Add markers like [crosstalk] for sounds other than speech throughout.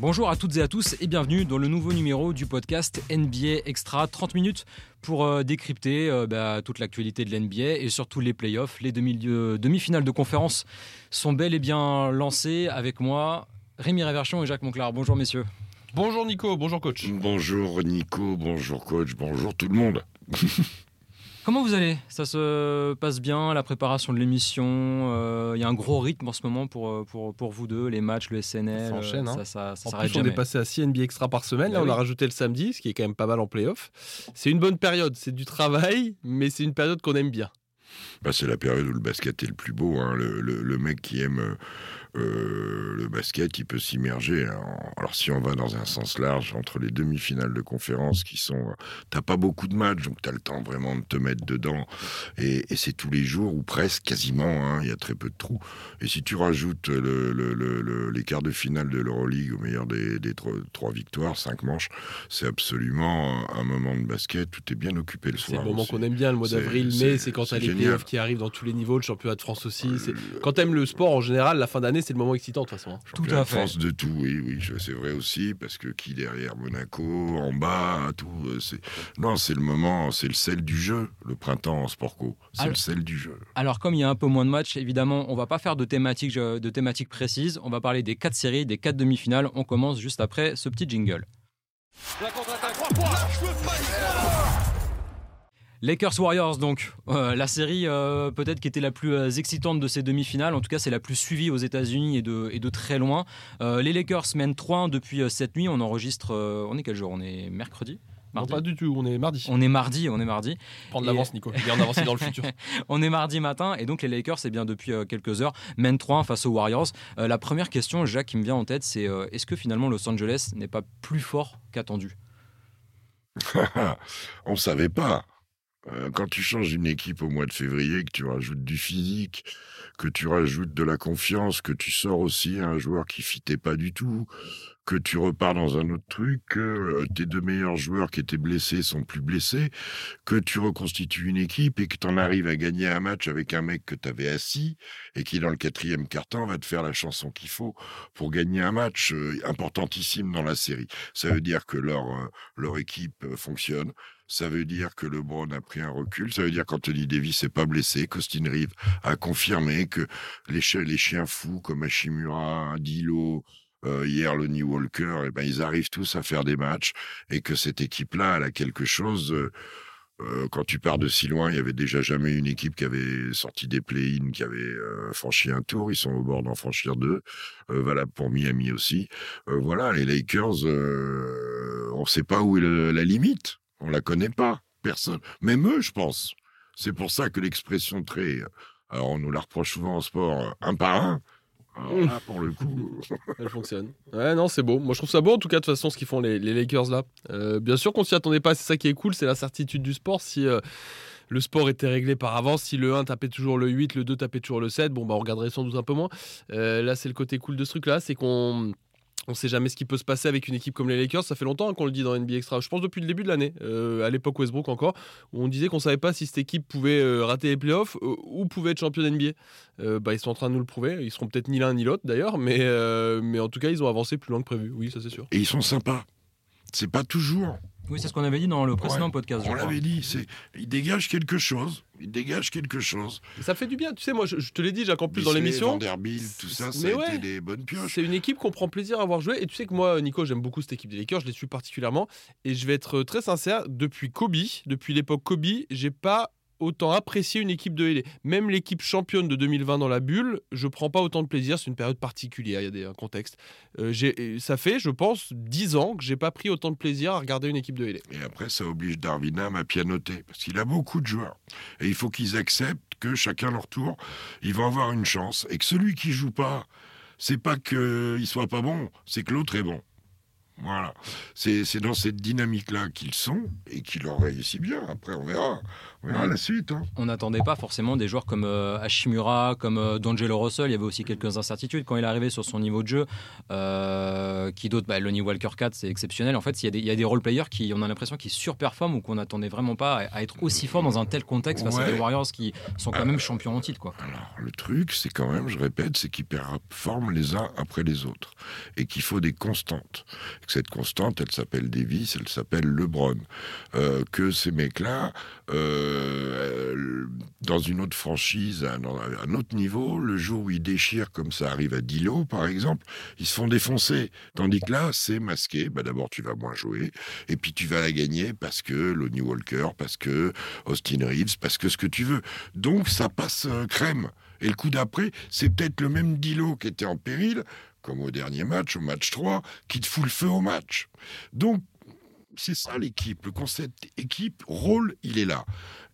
Bonjour à toutes et à tous et bienvenue dans le nouveau numéro du podcast NBA Extra. 30 minutes pour euh, décrypter euh, bah, toute l'actualité de l'NBA et surtout les playoffs. Les demi- demi-finales de conférence sont bel et bien lancées avec moi, Rémi Réverchon et Jacques Monclar. Bonjour messieurs. Bonjour Nico, bonjour coach. Bonjour Nico, bonjour coach, bonjour tout le monde. [laughs] Comment vous allez? Ça se passe bien, la préparation de l'émission euh, Il y a un gros rythme en ce moment pour, euh, pour, pour vous deux, les matchs, le SNL. Ça enchaîne, euh, hein. ça, ça, ça En plus, on est passé à 6 NBA extra par semaine. Là, Ah on oui. a rajouté le samedi, ce qui est quand même pas mal en playoff. C'est une bonne période. C'est du travail, mais c'est une période qu'on aime bien. Bah, c'est la période où le basket est le plus beau. hein. Le, le- le mec qui aime euh, le basket, il peut s'immerger. hein. Alors si on va dans un sens large, entre les demi-finales de conférence qui sont... euh, T'as pas beaucoup de matchs, donc t'as le temps vraiment de te mettre dedans. Et, et c'est tous les jours, ou presque, quasiment. hein. Il y a très peu de trous. Et si tu rajoutes le- le- le- le- les quarts de finale de l'Euroleague au meilleur des, des trois, trois victoires, cinq manches, c'est absolument un, moment de basket. Tout est bien occupé le C'est soir. le moment qu'on aime bien, le mois C'est- d'avril, c'est- mai. C'est quand c'est t'as les playoffs qui arrivent dans tous les niveaux, le championnat de France aussi. c'est- Euh, Quand t'aimes le sport en général, la fin d'année, c'est le moment excitant de toute façon. hein. Tout à de fait. France de tout, oui, oui, c'est vrai aussi, parce que qui derrière Monaco, en bas, tout, euh, c'est non, c'est le moment, c'est le sel du jeu, le printemps en sport co, c'est Alors- le sel du jeu. Alors comme il y a un peu moins de matchs, évidemment, on va pas faire de thématiques de thématiques précises. On va parler des quatre séries, des quatre demi-finales. On commence juste après ce petit jingle. Lakers Warriors donc. Euh, la série euh, peut-être qui était la plus euh, excitante de ces demi-finales. En tout cas c'est la plus suivie aux États-Unis et de, et de très loin. Euh, les Lakers mènent 3-1 depuis euh, cette nuit. On enregistre euh, on est quel jour? On est mercredi? Non, pas du tout, on est mardi. on est mardi on est mardi. Prendre Et- l'avance, Nico. Bien avancer dans le futur. [laughs] on est mardi matin. Et donc les Lakers, c'est bien depuis euh, quelques heures, mènent 3 face aux Warriors. Euh, la première question, Jacques, qui me vient en tête, c'est euh, est-ce que finalement Los Angeles n'est pas plus fort qu'attendu? [laughs] On savait pas. Euh, quand tu changes une équipe au mois de février, que tu rajoutes du physique, que tu rajoutes de la confiance, que tu sors aussi un joueur qui fitait pas du tout, que tu repars dans un autre truc, que euh, tes deux meilleurs joueurs qui étaient blessés sont plus blessés, que tu reconstitues une équipe et que tu en arrives à gagner un match avec un mec que tu avais assis et qui, dans le quatrième quart-temps, va te faire la chanson qu'il faut pour gagner un match euh, importantissime dans la série. Ça veut dire que leur, leur équipe fonctionne. Ça veut dire que LeBron a pris un recul. Ça veut dire qu'Anthony Davis n'est pas blessé. qu'Austin Reeves a confirmé que les, chi- les chiens fous comme Hashimura, Dilo, euh, hier Lonnie Walker, eh ben, ils arrivent tous à faire des matchs et que cette équipe-là, elle a quelque chose. euh, euh, quand tu pars de si loin, il y avait déjà jamais une équipe qui avait sorti des play-in, qui avait euh, franchi un tour. Ils sont au bord d'en franchir deux. Valable pour Miami aussi. Voilà, les Lakers, on ne sait pas où est la limite. On la connaît pas. Personne. Même eux, je pense. C'est pour ça que l'expression très. Alors, on nous la reproche souvent en sport, euh, un par un. Là, pour le coup. [laughs] Elle fonctionne. Ouais, non, c'est beau. Moi, je trouve ça beau, en tout cas, de toute façon, ce qu'ils font les, Lakers là. Euh, bien sûr qu'on s'y attendait pas. C'est ça qui est cool, c'est la certitude du sport. Si euh, le sport était réglé par avance, si le 1 tapait toujours le 8, le 2 tapait toujours le 7, bon, bah, on regarderait sans doute un peu moins. Euh, là, c'est le côté cool de ce truc là, c'est qu'on. On sait jamais ce qui peut se passer avec une équipe comme les Lakers. Ça fait longtemps hein, qu'on le dit dans NBA Extra. Je pense depuis le début de l'année, euh, à l'époque Westbrook encore, où on disait qu'on savait pas si cette équipe pouvait euh, rater les playoffs euh, ou pouvait être champion NBA. Ils sont en train de nous le prouver. Ils seront peut-être ni l'un ni l'autre d'ailleurs, mais, mais en tout cas, ils ont avancé plus loin que prévu. Oui, ça c'est sûr. Et ils sont sympas. C'est pas toujours. Oui, c'est ce qu'on avait dit dans le précédent Ouais, podcast. je On l'avait dit. C'est, ils dégagent quelque chose. Ils dégagent quelque chose. Ça fait du bien. Tu sais, moi, je, je te l'ai dit, Jacques, en plus dans l'émission. Vanderbilt, tout ça, ça Mais a ouais. été des bonnes pioches. C'est une équipe qu'on prend plaisir à voir jouer. Et tu sais que moi, Nico, j'aime beaucoup cette équipe des Lakers. Je les suis particulièrement. Et je vais être très sincère. Depuis Kobe, depuis l'époque Kobe, j'ai pas autant apprécié une équipe de LA. Même l'équipe championne de 2020 dans la bulle, je prends pas autant de plaisir. C'est une période particulière. Il y a des un contexte. Euh, ça fait, je pense, 10 ans que j'ai pas pris autant de plaisir à regarder une équipe de LA. Et après, ça oblige Darwin Ham à pianoter, parce qu'il a beaucoup de joueurs. Et il faut qu'ils acceptent que chacun leur tour, ils vont avoir une chance. Et que celui qui joue pas, c'est pas qu'il soit pas bon, c'est que l'autre est bon. Voilà. C'est dans cette dynamique-là qu'ils sont et qu'ils leur réussit bien. Après, on verra. On verra la suite. Hein. On n'attendait pas forcément des joueurs comme euh, Hashimura, comme euh, D'Angelo Russell. Il y avait aussi quelques incertitudes quand il est arrivé sur son niveau de jeu. Euh, qui d'autre? Bah, Lonnie Walker 4, c'est exceptionnel. En fait, il y a des, il y a des role-players qui, on a l'impression qu'ils surperforment ou qu'on n'attendait vraiment pas à, être aussi fort dans un tel contexte face à des Warriors qui sont quand même champions en titre. Quoi. Alors, le truc, c'est quand même, je répète, c'est qu'ils performent les uns après les autres. Et qu'il faut des constantes cette constante, elle s'appelle Davis, elle s'appelle LeBron. Euh, que ces mecs-là, euh, dans une autre franchise, un, autre niveau, le jour où ils déchirent, comme ça arrive à Dilo, par exemple, ils se font défoncer. Tandis que là, c'est masqué. Bah, D'abord, tu vas moins jouer, et puis tu vas la gagner parce que Lonnie Walker, parce que Austin Reeves, parce que ce que tu veux. Donc, ça passe euh, crème. Et le coup d'après, c'est peut-être le même Dilo qui était en péril, comme au dernier match, au match 3, qui te fout le feu au match. Donc, c'est ça l'équipe. Le concept équipe, rôle, il est là.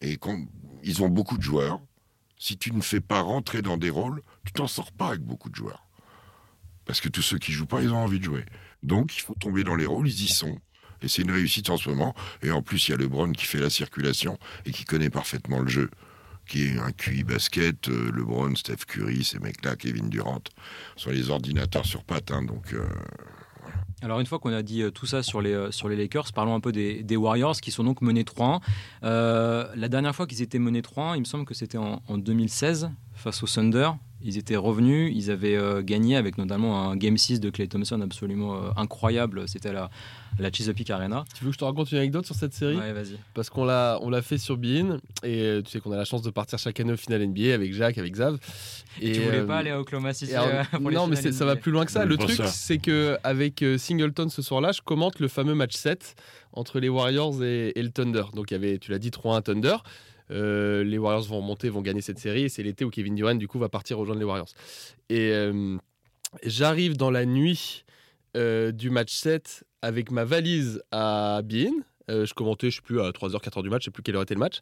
Et ils ont beaucoup de joueurs. Si tu ne fais pas rentrer dans des rôles, tu t'en sors pas avec beaucoup de joueurs. Parce que tous ceux qui jouent pas, ils ont envie de jouer. Donc, il faut tomber dans les rôles, ils y sont. Et c'est une réussite en ce moment. Et en plus, il y a LeBron qui fait la circulation et qui connaît parfaitement le jeu qui est un QI basket, euh, LeBron, Steph Curry, ces mecs-là, Kevin Durant, sont les ordinateurs sur pattes. Hein, donc, euh, Alors une fois qu'on a dit euh, tout ça sur les, sur les Lakers, parlons un peu des, Warriors qui sont donc menés 3-1. la dernière fois qu'ils étaient menés 3-1, il me semble que c'était en, 2016 face au Thunder. Ils étaient revenus, ils avaient gagné avec notamment un Game 6 de Clay Thompson absolument incroyable. C'était la, la Chesapeake Arena. Tu veux que je te raconte une anecdote sur cette série? Ouais, vas-y. Parce qu'on l'a, on l'a fait sur Bean et euh, tu sais qu'on a la chance de partir chaque année au final NBA avec Jacques, avec Zav. Et, tu voulais pas euh, aller à Oklahoma City euh, Non, mais ça va plus loin que ça. Le truc, c'est que avec Singleton ce soir-là, je commente le fameux match 7 entre les Warriors et, le Thunder. Donc il y avait, tu l'as dit, 3-1 Thunder. Les Warriors vont monter, vont gagner cette série. Et c'est l'été où Kevin Durant, du coup, va partir rejoindre les Warriors. Et j'arrive dans la nuit du match 7 avec ma valise à Bean. Euh, je commentais, je sais plus, à 3h, 4h du match, je sais plus quelle heure était le match.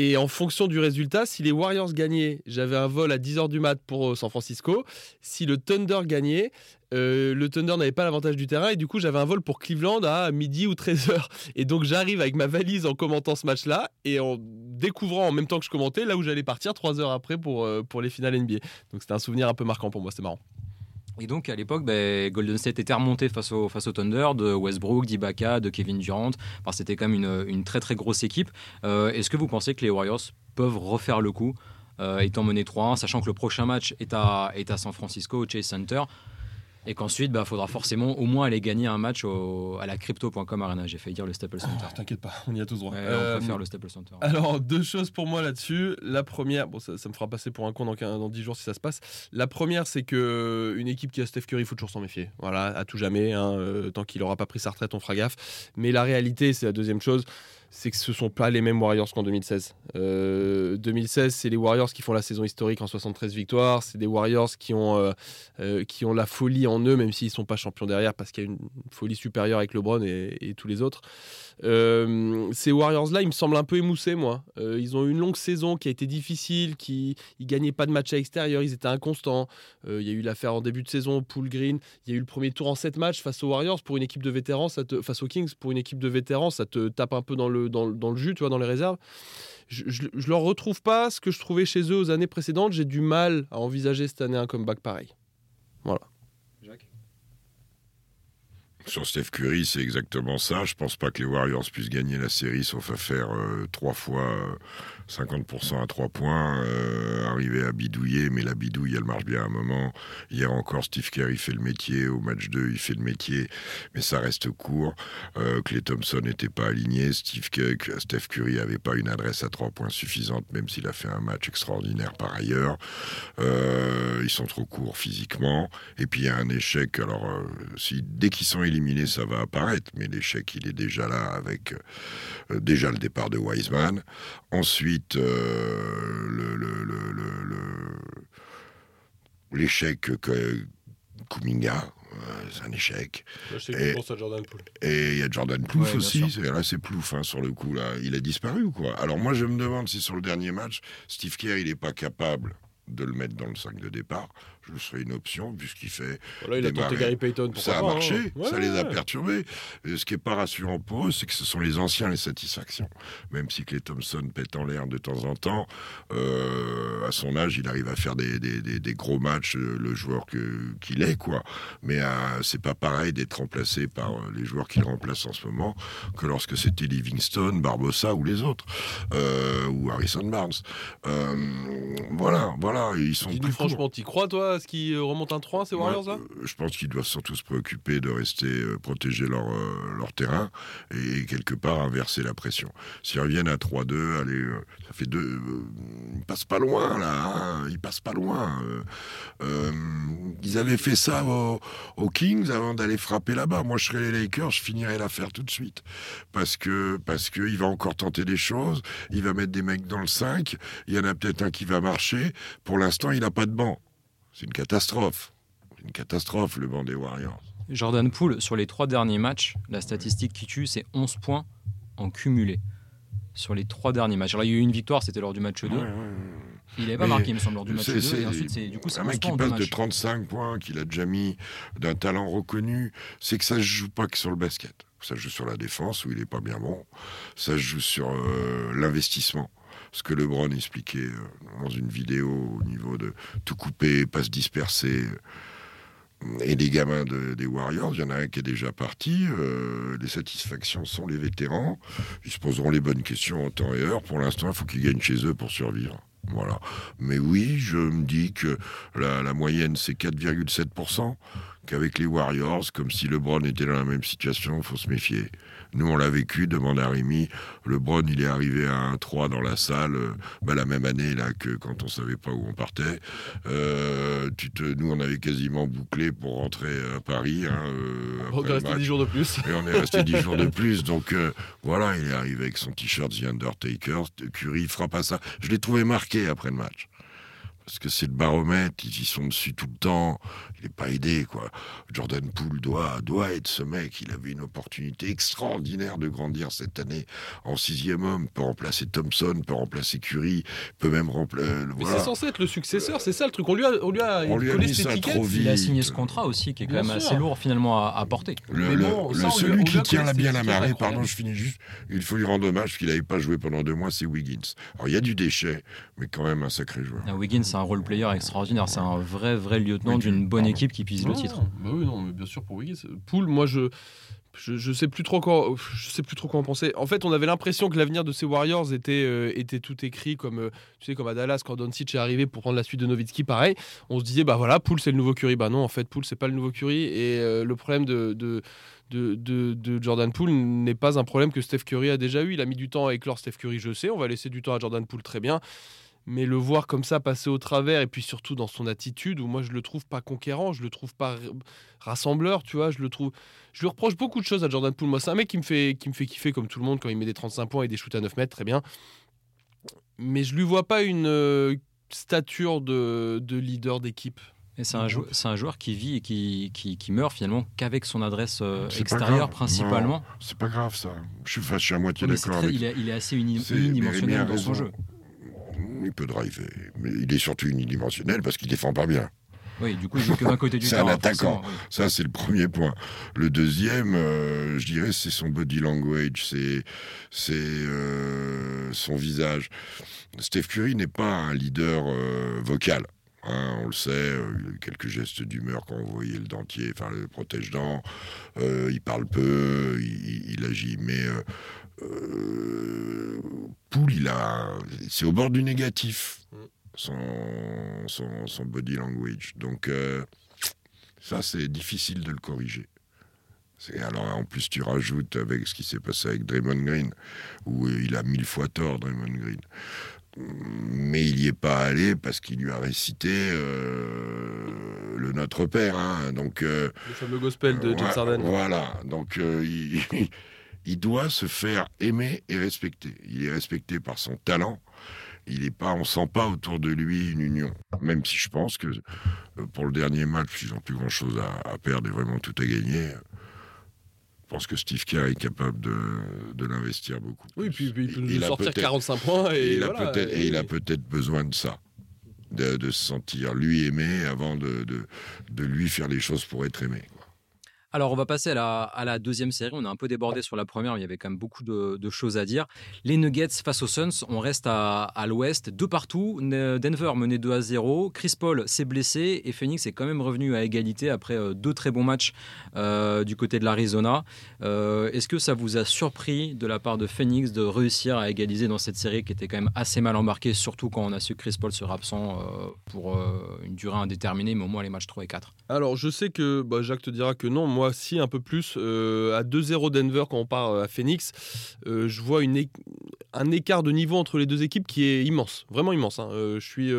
Et en fonction du résultat, si les Warriors gagnaient, j'avais un vol à 10h du mat pour euh, San Francisco. Si le Thunder gagnait, euh, le Thunder n'avait pas l'avantage du terrain et du coup j'avais un vol pour Cleveland à midi ou 13h. [laughs] Et donc j'arrive avec ma valise en commentant ce match-là et en découvrant en même temps que je commentais là où j'allais partir 3 heures après pour, pour les finales NBA. Donc c'était un souvenir un peu marquant pour moi, c'était marrant. Et donc à l'époque, ben, Golden State était remonté face au, Thunder de Westbrook, d'Ibaka, de Kevin Durant. C'était quand même une, une, très très grosse équipe. Euh, est-ce que vous pensez que les Warriors peuvent refaire le coup, euh, étant menés 3-1, sachant que le prochain match est à, est à San Francisco, au Chase Center? Et qu'ensuite, il bah, faudra forcément au moins aller gagner un match à la crypto.com Arena. J'ai failli dire le Staples Center. Ah, t'inquiète pas, on y a tous droit. on euh, préfère le Staples Center. Alors, deux choses pour moi là-dessus. La première, bon, ça, me fera passer pour un con dans, dans 10 jours si ça se passe. La première, c'est que une équipe qui a Steph Curry, il faut toujours s'en méfier. Voilà, à tout jamais. Hein, euh, tant qu'il n'aura pas pris sa retraite, on fera gaffe. Mais la réalité, c'est la deuxième chose c'est que ce sont pas les mêmes Warriors qu'en 2016. 2016, euh, c'est les Warriors qui font la saison historique en 73 victoires. C'est des Warriors qui ont, euh, euh, qui ont la folie en eux, même s'ils ne sont pas champions derrière, parce qu'il y a une folie supérieure avec LeBron et, tous les autres. ces Warriors-là, ils me semblent un peu émoussés, moi. ils ont eu une longue saison qui a été difficile, qui ils gagnaient pas de matchs à l'extérieur, ils étaient inconstants. Il y a eu l'affaire en début de saison, Pool Green. Il y a eu le premier tour en 7 matchs face aux Warriors pour une équipe de vétérans, face aux Kings pour une équipe de vétérans, ça te tape un peu dans le dans, le jus, tu vois, dans les réserves. Je, je, leur retrouve pas ce que je trouvais chez eux aux années précédentes. J'ai du mal à envisager cette année un comeback pareil. Voilà. Sur Steph Curry, c'est exactement ça. Je pense pas que les Warriors puissent gagner la série sauf à faire euh, trois fois 50% à 3 points, euh, arriver à bidouiller, mais la bidouille, elle marche bien à un moment. Hier encore, Steve Kerr, il fait le métier. Au match 2, il fait le métier, mais ça reste court. Euh, Clay Thompson n'était pas aligné. Steve Kerr, Steph Curry n'avait pas une adresse à 3 points suffisante, même s'il a fait un match extraordinaire par ailleurs. Euh, ils sont trop courts physiquement. Et puis, il y a un échec. Alors, euh, si, dès qu'ils sont éliminés, ça va apparaître, mais l'échec, il est déjà là avec déjà le départ de Wiseman. Ensuite, euh, l'échec que Kuminga, euh, c'est un échec. et, Jordan Et il y a Jordan Plouffe aussi. Là, c'est Plouffe hein, sur le coup. Là, il a disparu ou quoi? Alors moi, je me demande si sur le dernier match, Steve Kerr, il n'est pas capable de le mettre dans le 5 de départ. Je serais une option, puisqu'il fait. Voilà, il a tenté démarrer. Gary Payton. pourquoi Ça a pas, hein. marché, ça Ouais, les a ouais. perturbés. Et ce qui n'est pas rassurant pour eux, c'est que ce sont les anciens les satisfactions. Même si Clay Thompson pète en l'air de temps en temps, euh, à son âge, il arrive à faire des, des- des- des gros matchs, euh, le joueur que- qu'il est, quoi. Mais euh, c'est pas pareil d'être remplacé par euh, les joueurs qu'il remplace en ce moment que lorsque c'était Livingstone, Barbossa ou les autres, euh, ou Harrison Barnes. Euh, voilà, voilà, ils sont Dis-nous franchement, t'y crois, toi, à ce qui euh, remonte un 3 ces Warriors, là Ouais, euh, Je pense qu'ils doivent surtout se préoccuper de rester euh, protéger leur, euh, leur terrain et, quelque part inverser la pression. S'ils reviennent à 3-2, allez, euh, ça fait deux. ils passent pas loin là, hein, ils passent pas loin. ils avaient fait ça aux, aux Kings avant d'aller frapper là-bas. Moi, je serais les Lakers, je finirais l'affaire tout de suite parce que parce que il va encore tenter des choses. Il va mettre des mecs dans le 5. Il y en a peut-être un qui va marcher. Pour l'instant, il n'a pas de banc. C'est une catastrophe. Une catastrophe, le banc des Warriors. Jordan Poole, sur les trois derniers matchs, la statistique qui tue, c'est 11 points en cumulé. Sur les trois derniers matchs. Alors, il y a eu une victoire, c'était lors du match 2. Ouais, ouais, ouais. Il n'avait pas Mais marqué, il me semble, lors du match C'est- 2. c'est- Et ensuite, c'est du coup, c'est un 11 mec qui passe de matchs. 35 points, qu'il a déjà mis, d'un talent reconnu, c'est que ça se joue pas que sur le basket. Ça se joue sur la défense, où il est pas bien bon. Ça se joue sur euh, l'investissement. Ce que LeBron expliquait euh, dans une vidéo au niveau de tout couper, passes dispersées. Et les gamins de- des Warriors, il y en a un qui est déjà parti. euh, les satisfactions sont les vétérans. Ils se poseront les bonnes questions en temps et heure. Pour l'instant, il faut qu'ils gagnent chez eux pour survivre. Voilà. Mais oui, je me dis que la, la moyenne, c'est 4,7%, qu'avec les Warriors, comme si LeBron était dans la même situation, il faut se méfier. Nous, on l'a vécu, demande à Rémi. LeBron, il est arrivé à 1-3 dans la salle, bah, la même année là que quand on savait pas où on partait. Euh, tu te, nous, on avait quasiment bouclé pour rentrer à Paris. Hein, euh, On est resté match. 10 jours de plus. Et on est resté 10 jours de [laughs] plus. Donc euh, voilà, il est arrivé avec son t-shirt The Undertaker. Curry il frappe à ça. Je l'ai trouvé marqué après le match. Parce que c'est le baromètre, ils y sont dessus tout le temps. Il n'est pas aidé, quoi. Jordan Poole doit, doit être ce mec. Il avait une opportunité extraordinaire de grandir cette année en sixième homme. Peut remplacer Thompson, peut remplacer Curry, peut même remplacer. Mais voilà. c'est censé être le successeur, c'est ça le truc. On lui a, on lui a, On lui a collé mis ça trop vite. Il a signé ce contrat aussi, qui est quand Bien même sûr. assez lourd finalement à, à porter. Le, bon, ça, celui lui qui tient la bien la marée, pardon, je finis juste, il faut lui rendre hommage parce qu'il n'avait pas joué pendant deux mois, c'est Wiggins. Alors il y a du déchet, mais quand même un sacré joueur. Ah, Wiggins, c'est un role player extraordinaire. C'est un vrai, vrai lieutenant d'une bonne équipe qui pise le titre. Bah oui, non, mais bien sûr pour Wiggins. Poole, moi je. Je, je sais plus trop quoi, je sais plus trop quoi en penser. En fait, on avait l'impression que l'avenir de ces Warriors était, euh, était tout écrit comme euh, tu sais comme à Dallas quand Doncic est arrivé pour prendre la suite de Nowitzki. Pareil, on se disait bah voilà, Poole c'est le nouveau Curry. Bah non, en fait Poole c'est pas le nouveau Curry. Et euh, le problème de, de de, de- de Jordan Poole n'est pas un problème que Steph Curry a déjà eu. Il a mis du temps à éclore Steph Curry, je sais. On va laisser du temps à Jordan Poole, très bien. Mais le voir comme ça passer au travers, et puis surtout dans son attitude, où moi je le trouve pas conquérant, je le trouve pas rassembleur, tu vois, je le trouve. Je lui reproche beaucoup de choses à Jordan Poole. Moi, c'est un mec qui me, fait, qui me fait kiffer comme tout le monde quand il met des 35 points et des shoots à 9 mètres, très bien. Mais je lui vois pas une euh, stature de, de leader d'équipe. Et c'est un, jou- c'est un joueur qui vit et qui, qui, qui meurt finalement qu'avec son adresse euh, extérieure grave. principalement. C'est pas grave ça. Je suis, enfin, je suis à moitié d'accord il, est, il est assez uni- unidimensionnel dans son jeu. Il peut driver, mais il est surtout unidimensionnel parce qu'il défend pas bien. Oui, du coup, il joue que d'un côté du [laughs] C'est un attaquant. oui. Ça, c'est le premier point. Le deuxième, euh, je dirais, c'est son body language, c'est c'est euh, son visage. Steph Curry n'est pas un leader euh, vocal. hein, on le sait, euh, il a eu quelques gestes d'humeur quand vous voyez le dentier, enfin le protège-dents. Euh, il parle peu, il agit, mais euh, euh, Poole, il a, c'est au bord du négatif. Son, son, son body language. Donc, euh, ça, c'est difficile de le corriger. Alors, en plus, tu rajoutes avec ce qui s'est passé avec Draymond Green, où il a mille fois tort, Draymond Green. Mais il n'y est pas allé parce qu'il lui a récité euh, le Notre Père. hein. Donc, euh, Le fameux gospel de James Harden. Voilà, donc euh, il, il doit se faire aimer et respecter. Il est respecté par son talent. Il est pas, on sent pas autour de lui une union. Même si je pense que euh, pour le dernier match, ils n'ont plus grand chose à, à perdre et vraiment tout à gagner. Je pense que Steve Kerr est capable de, de l'investir beaucoup. Oui, puis, puis il peut nous sortir peut-être- 45 points et, et il a peut-être et besoin de ça. de, de se sentir lui aimé avant de, de, de lui faire les choses pour être aimé. Alors, on va passer à la, deuxième série. On a un peu débordé sur la première, mais il y avait quand même beaucoup de, de choses à dire. Les Nuggets face aux Suns, on reste à, l'ouest, deux partout. Denver menait 2 à 0. Chris Paul s'est blessé et Phoenix est quand même revenu à égalité après euh, deux très bons matchs euh, du côté de l'Arizona. Euh, Est-ce que ça vous a surpris de la part de Phoenix de réussir à égaliser dans cette série qui était quand même assez mal embarquée, surtout quand on a su Chris Paul sera absent pour une durée indéterminée, mais au moins les matchs 3 et 4 Alors, je sais que bah, Jacques te dira que non, si, un peu plus. Euh, à 2-0 Denver, quand on part euh, à Phoenix, euh, je vois une un écart de niveau entre les deux équipes qui est immense, vraiment immense. hein. Je suis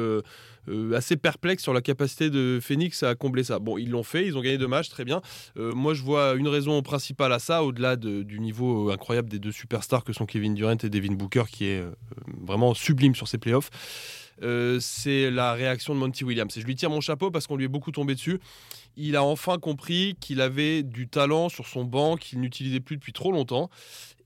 assez perplexe sur la capacité de Phoenix à combler ça. Bon, ils l'ont fait, ils ont gagné deux matchs, très bien. Moi, je vois une raison principale à ça, au-delà de- du niveau incroyable des deux superstars que sont Kevin Durant et Devin Booker, qui est vraiment sublime sur ces playoffs. Euh, c'est la réaction de Monty Williams. Et je lui tire mon chapeau parce qu'on lui est beaucoup tombé dessus. Il a enfin compris qu'il avait du talent sur son banc qu'il n'utilisait plus depuis trop longtemps.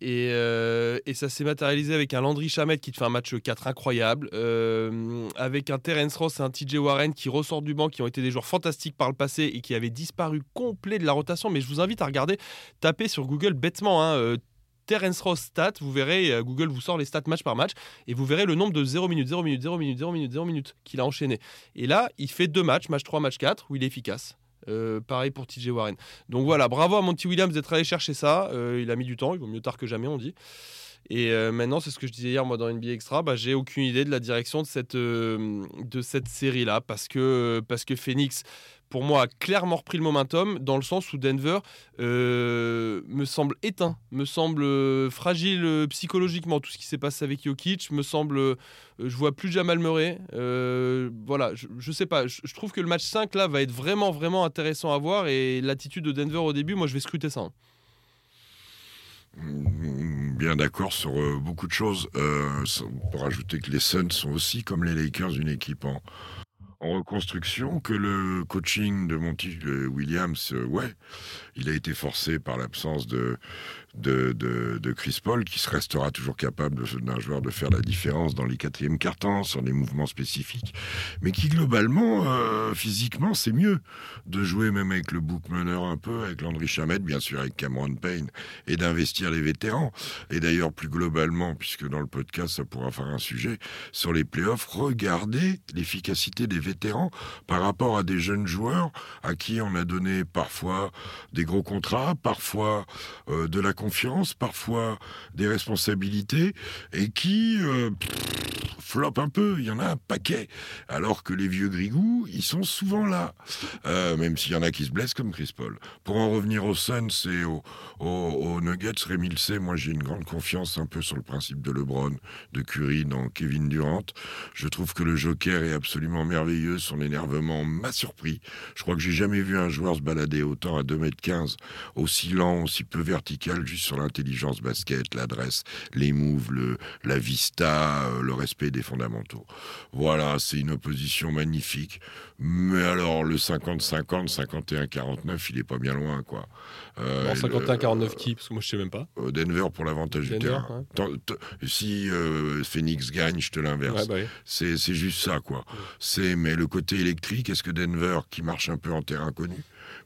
Et, euh, ça s'est matérialisé avec un Landry Shamet qui te fait un match 4 incroyable, euh, avec un Terence Ross et un TJ Warren qui ressortent du banc, qui ont été des joueurs fantastiques par le passé et qui avaient disparu complet de la rotation. Mais je vous invite à regarder, taper sur Google bêtement. Hein, Terence Ross stats, vous verrez, euh, Google vous sort les stats match par match, et vous verrez le nombre de 0 minutes, 0 minutes, 0 minutes, 0 minutes, 0 minutes qu'il a enchaîné. Et là, il fait deux matchs, match 3, match 4, où il est efficace. Euh, pareil pour TJ Warren. Donc voilà, bravo à Monty Williams d'être allé chercher ça. Euh, il a mis du temps, il vaut mieux tard que jamais, on dit. Et maintenant, c'est ce que je disais hier, moi, dans NBA Extra, bah, j'ai aucune idée de la direction de cette, cette série-là, parce que, parce que Phoenix, pour moi, a clairement repris le momentum, dans le sens où Denver euh, me semble éteint, me semble euh, fragile euh, psychologiquement. Tout ce qui s'est passé avec Jokic me semble. je vois plus Jamal Murray. Voilà, je, je sais pas. Je, je trouve que le match 5 là va être vraiment, vraiment intéressant à voir. Et l'attitude de Denver au début, moi, je vais scruter ça. hein. Mm, Bien d'accord sur beaucoup de choses. Pour ajouter que les Suns sont aussi, comme les Lakers, une équipe en, en reconstruction, que le coaching de Monty euh, Williams, euh, ouais, il a été forcé par l'absence de, de, de, Chris Paul, qui se restera toujours capable d'un joueur de faire la différence dans les quatrièmes cartons, sur des mouvements spécifiques, mais qui globalement, euh, physiquement, c'est mieux de jouer même avec le bookmeneur un peu, avec Landry Shamet, bien sûr avec Cameron Payne, et d'investir les vétérans. Et d'ailleurs, plus globalement, puisque dans le podcast, ça pourra faire un sujet, sur les playoffs, regardez l'efficacité des vétérans par rapport à des jeunes joueurs à qui on a donné parfois des gros contrats, parfois euh, de la confiance, parfois des responsabilités, et qui euh, flopent un peu. Il y en a un paquet. Alors que les vieux grigous, ils sont souvent là. Euh, même s'il y en a qui se blessent comme Chris Paul. Pour en revenir aux Suns et aux, aux, aux Nuggets, Rémi le sait, moi j'ai une grande confiance un peu sur le principe de LeBron, de Curry dans Kevin Durant. Je trouve que le Joker est absolument merveilleux, son énervement m'a surpris. Je crois que j'ai jamais vu un joueur se balader autant à 2m15, aussi lent, aussi peu vertical, juste sur l'intelligence basket, l'adresse, les moves, le, la vista, euh, le respect des fondamentaux. Voilà, c'est une opposition magnifique. Mais alors, le 50-50, 51-49, il est pas bien loin, quoi. Euh, Alors, et 51-49 le- qui? Parce que moi, je sais même pas. euh, Denver pour l'avantage du terrain. ouais. Si euh, Phoenix gagne, je te l'inverse. Ouais, bah oui. C'est c'est juste ça, quoi. C'est mais le côté électrique, est-ce que Denver, qui marche un peu en terrain connu,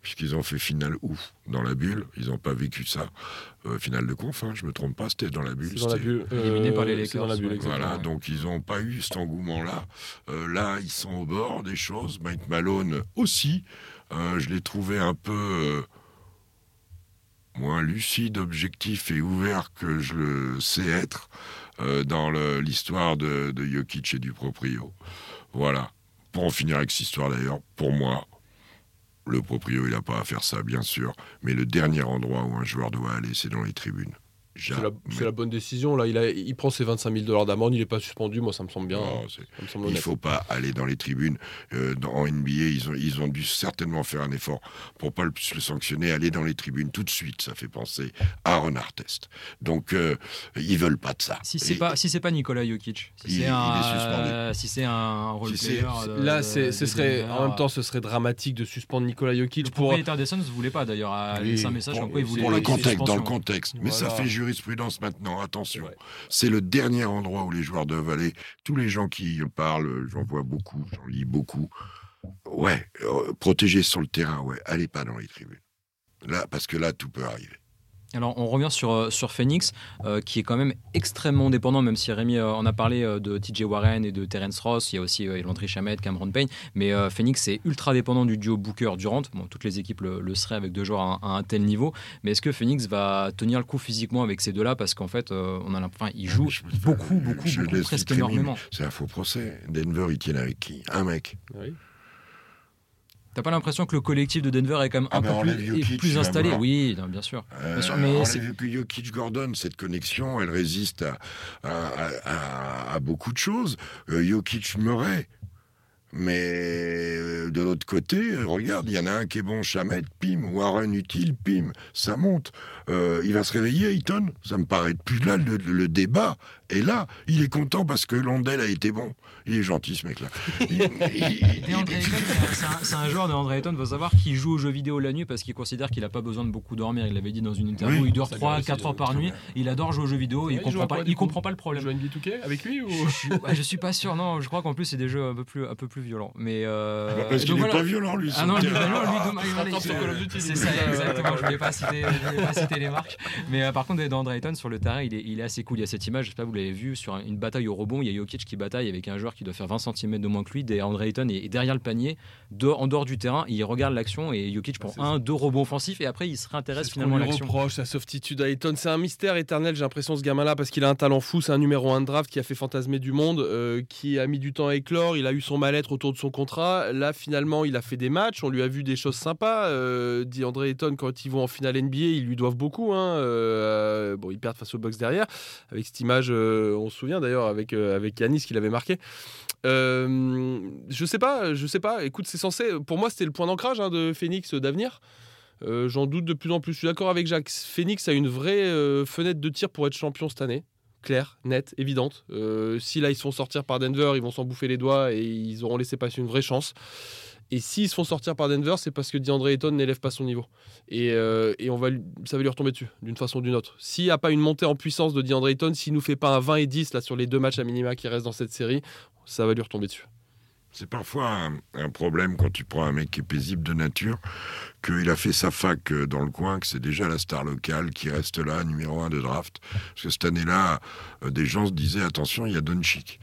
puisqu'ils ont fait finale ouf dans la bulle, ils n'ont pas vécu ça. Euh, finale de conf, hein, je me trompe pas, c'était dans la bulle. Dans la bulle. Éliminé par les euh, c'est dans la Lakers, bulle, ouais. Voilà, donc ils n'ont pas eu cet engouement-là. Euh, là, ils sont au bord des choses. Mike Malone aussi. Euh, je l'ai trouvé un peu euh, moins lucide, objectif et ouvert que je le sais être euh, dans l'histoire de, de Jokic et du proprio. Voilà. Pour en finir avec cette histoire d'ailleurs, pour moi, le proprio, il n'a pas à faire ça, bien sûr. Mais le dernier endroit où un joueur doit aller, c'est dans les tribunes. C'est la, bonne décision. Là, il, a, il prend ses 25 000 dollars d'amende. Il n'est pas suspendu. Moi, ça me semble bien. Non, hein. c'est- Ça me semble Il honnête. faut pas aller dans les tribunes. Euh, dans, en NBA, ils ont, ils ont dû certainement faire un effort pour pas le, le sanctionner. Aller dans les tribunes tout de suite, ça fait penser à Ron Artest. Donc, euh, ils veulent pas de ça. Si c'est pas si c'est pas Nikola Jokic, si Il- c'est il est un euh, si c'est un role Si c'est- player, de- Là, ce de serait, en même temps, ce serait dramatique de suspendre Nikola le Jokic pour. propriétaire des Suns ne voulait pas d'ailleurs laisser un message pour, comme quoi il voulait pour le contexte, dans le contexte. Mais ça Voilà. fait jeu jurisprudence maintenant, attention. C'est le dernier endroit où les joueurs doivent aller. Tous les gens qui parlent, j'en vois beaucoup, j'en lis beaucoup. Ouais, euh, protéger sur le terrain, ouais. Allez pas dans les tribunes. Là, parce que là, tout peut arriver. Alors on revient sur, euh, sur Phoenix, euh, qui est quand même extrêmement dépendant, même si Rémi en a parlé de TJ Warren et de Terence Ross, il y a aussi Landry Chamet, Cameron Payne, mais Phoenix est ultra dépendant du duo Booker-Durant. Bon, toutes les équipes le, seraient avec deux joueurs à, un tel niveau, mais est-ce que Phoenix va tenir le coup physiquement avec ces deux-là? Parce qu'en fait, on a enfin, ils jouent beaucoup, beaucoup, beaucoup, presque énormément. C'est un faux procès. Denver, ils tiennent avec qui? Un mec. Oui. T'as pas l'impression que le collectif de Denver est quand même ah un peu plus, plus installé Oui, bien sûr. Euh, mais on vu que Jokic Gordon, cette connexion, elle résiste à, beaucoup de choses. Euh, Jokic Murray. Mais euh, de l'autre côté, regarde, il y en a un qui est bon, Chamet, pim, Warren utile, pim, ça monte. Il va se réveiller, Eaton Ça me paraît plus là, le, débat est là. Il est content parce que Londel a été bon. Il est gentil ce mec-là. c'est un, joueur de André Ayton, faut savoir qu'il joue aux jeux vidéo la nuit parce qu'il considère qu'il n'a pas besoin de beaucoup dormir. Il l'avait dit dans une interview, il dort 3-4 heures par nuit. Il adore jouer aux jeux vidéo, il, comprend pas, il comprend pas le problème. Tu joues NBA 2K avec lui ou... je, suis pas sûr, non. Je crois qu'en plus c'est des jeux un peu plus, un peu plus violents. Mais euh... Ah bah, parce qu'il n'est pas violent lui. Ah non, il est violent lui. C'est ça, exactement. Je voulais pas citer, citer les marques. Mais euh, par contre, André Ayton sur le terrain, il est, il est assez cool. Il y a cette image, je sais pas, vous l'avez vu sur une bataille au rebond. Il y a Jokic qui bataille avec un joueur qui doit faire 20 cm de moins que lui. Des André Ayton est derrière le panier, en dehors du terrain. Il regarde l'action et Jokic prend un, deux rebonds offensifs et après il se réintéresse finalement à l'action. reproche sa softitude à Ayton. C'est un mystère éternel, j'ai l'impression, ce gamin-là, parce qu'il a un talent fou. C'est un numéro 1 de draft qui a fait fantasmer du monde, euh, qui a mis du temps à éclore. Il a eu son mal-être autour de son contrat. Là, finalement, il a fait des matchs. On lui a vu des choses sympas. Euh, dit André Ayton, quand ils vont en finale NBA, ils lui doivent beaucoup. Hein. Euh, bon, ils perdent face au box derrière. Avec cette image, on se souvient d'ailleurs avec, avec Yanis qu'il avait marqué. Euh, je sais pas, je sais pas. Écoute, c'est censé. Pour moi, c'était le point d'ancrage hein, de Phoenix d'avenir. Euh, j'en doute de plus en plus. Je suis d'accord avec Jacques. Phoenix a une vraie euh, fenêtre de tir pour être champion cette année. Claire, nette, évidente. si là ils se font sortir par Denver, ils vont s'en bouffer les doigts et ils auront laissé passer une vraie chance. Et s'ils se font sortir par Denver, c'est parce que DeAndre Ayton n'élève pas son niveau. Et, et, on va, ça va lui retomber dessus, d'une façon ou d'une autre. S'il n'y a pas une montée en puissance de DeAndre Ayton, s'il nous fait pas un 20 et 10 là, sur les deux matchs à minima qui restent dans cette série, ça va lui retomber dessus. C'est parfois un, problème quand tu prends un mec qui est paisible de nature, qu'il a fait sa fac euh, dans le coin, que c'est déjà la star locale qui reste là, numéro un de draft. Parce que cette année-là, euh, des gens se disaient attention, il y a Doncic.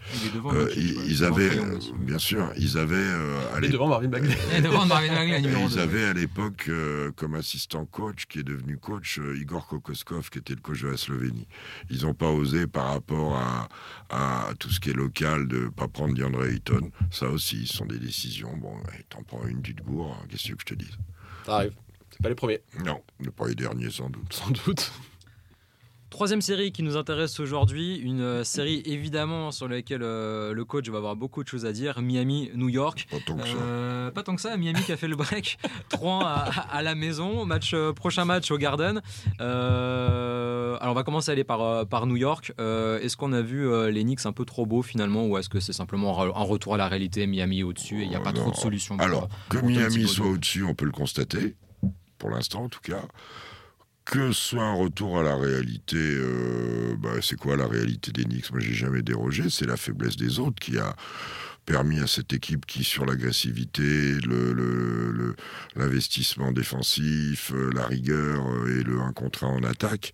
Euh, ils, avaient, bien sûr, ils avaient. Euh, devant Marvin Bagley. Ils avaient à l'époque comme assistant coach, qui est devenu coach, Igor Kokoskov, qui était le coach de la Slovénie. Ils n'ont pas osé par rapport à, à, tout ce qui est local de pas prendre DeAndre Ayton. Ça aussi, ce sont des décisions. Bon, t'en prends une, du de gourd, hein, qu'est-ce que je te dis Ça arrive. C'est pas les premiers. Non, pas les derniers sans doute. Sans doute. Troisième série qui nous intéresse aujourd'hui, une euh, série évidemment sur laquelle euh, le coach va avoir beaucoup de choses à dire. Miami, New York. Pas tant que ça. Euh, pas tant que ça. Miami qui a fait le break. [laughs] 3 à, à, la maison. Match, prochain match au Garden. alors on va commencer à aller par, par New York. est-ce qu'on a vu les Knicks un peu trop beaux finalement ou est-ce que c'est simplement un retour à la réalité Miami au-dessus et il n'y a pas trop de solutions Alors, que Miami soit au-dessus, on peut le constater. Pour l'instant en tout cas que ce soit un retour à la réalité, euh, bah, c'est quoi la réalité des Knicks Moi, j'ai jamais dérogé. C'est la faiblesse des autres qui a permis à cette équipe qui, sur l'agressivité, l'investissement le, défensif, euh, la rigueur euh, et le 1 contre 1 en attaque,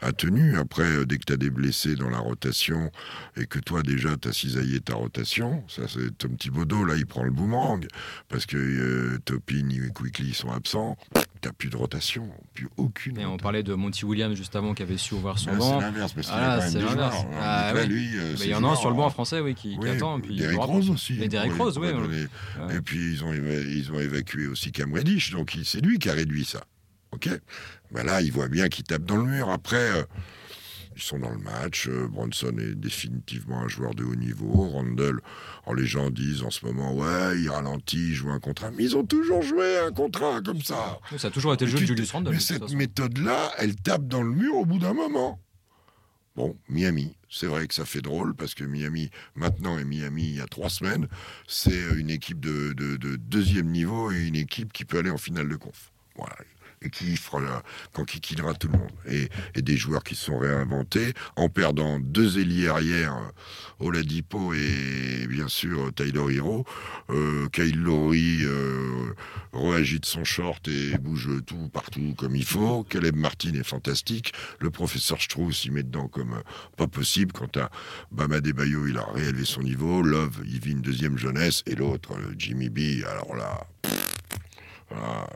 a tenu. Après, euh, dès que tu des blessés dans la rotation et que toi, déjà, tu as cisaillé ta rotation, ça, c'est Tom Thibodeau, là, il prend le boomerang parce que Topin et Quickly sont absents. T'as plus de rotation, plus aucune. Et on parlait de Monty Williams juste avant qui avait su ouvrir son banc. C'est l'inverse, parce qu'il ah, c'est l'inverse. Ah, lui, il y en a un sur le banc en français, oui, qui, attend. Et puis Derrick Rose aussi. Et Derrick Rose, oui. Et puis ils ont, ils ont évacué aussi Cam Reddish, donc c'est lui qui a réduit ça. Ok? Ben Là, il voit bien qu'il tape dans le mur. Après, euh, ils sont dans le match. Euh, Bronson est définitivement un joueur de haut niveau. Randall, les gens disent en ce moment, ouais, il ralentit, il joue un contrat. Mais ils ont toujours joué un contrat comme ça. ça a toujours été le jeu de Julius Randall. Mais cette méthode-là, elle tape dans le mur au bout d'un moment. Bon, Miami, c'est vrai que ça fait drôle parce que Miami, maintenant et Miami il y a trois semaines, c'est une équipe de, de, deuxième niveau et une équipe qui peut aller en finale de conf. Voilà et qui fera, quand qui killera tout le monde. Et, des joueurs qui sont réinventés en perdant deux ailiers arrière, euh, Oladipo et bien sûr Taylor Hero. Euh, Kyle Lowry euh, réagit de son short et bouge tout partout comme il faut. Caleb Martin est fantastique. Le professeur Strauss il met dedans comme euh, pas possible. Quant à Bama Bayo, il a réélevé son niveau. Love, il vit une deuxième jeunesse. Et l'autre, Jimmy B, alors là... Voilà,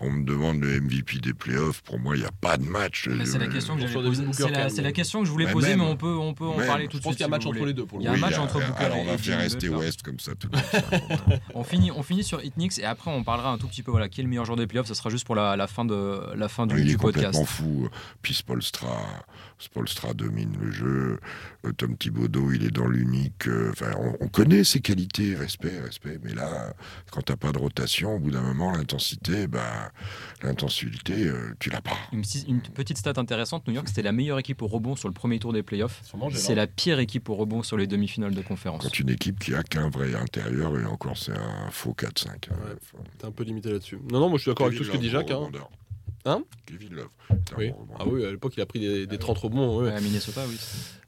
on me demande le MVP des playoffs. Pour moi, il n'y a pas de match. C'est la question que C'est la, question que je voulais poser, mais on peut, on peut en parler tout de suite. Je pense qu'il y a un match entre les deux. il y a un match entre Booker alors, on va faire rester West comme ça tout [laughs] on finit, on finit sur Hitnix et après on parlera un tout petit peu voilà qui est le meilleur joueur des playoffs. Ça sera juste pour la, fin de la fin du, il est podcast. complètement fou. Puis Spolstra, Spolstra domine le jeu. Euh, Tom Thibodeau, il est dans l'unique. Euh, enfin, on, connaît ses qualités, respect, respect. Mais là, quand t'as pas de rotation, au bout d'un moment, l'intensité, bah, l'intensité, euh, tu l'as pas. Une, petite stat intéressante, New York, c'était la meilleure équipe au rebond sur le premier tour des playoffs. C'est la pire équipe au rebond sur les demi-finales de conférence. Quand une équipe qui a qu'un vrai intérieur, et encore c'est un faux 4-5. Hein. T'es un peu limité là-dessus. Non, non, moi je suis d'accord avec tout ce que dit Jacques. Hein. Hein Kevin Love. Oui. Ah oui, à l'époque, il a pris des, des 30 rebonds. À Minnesota, oui.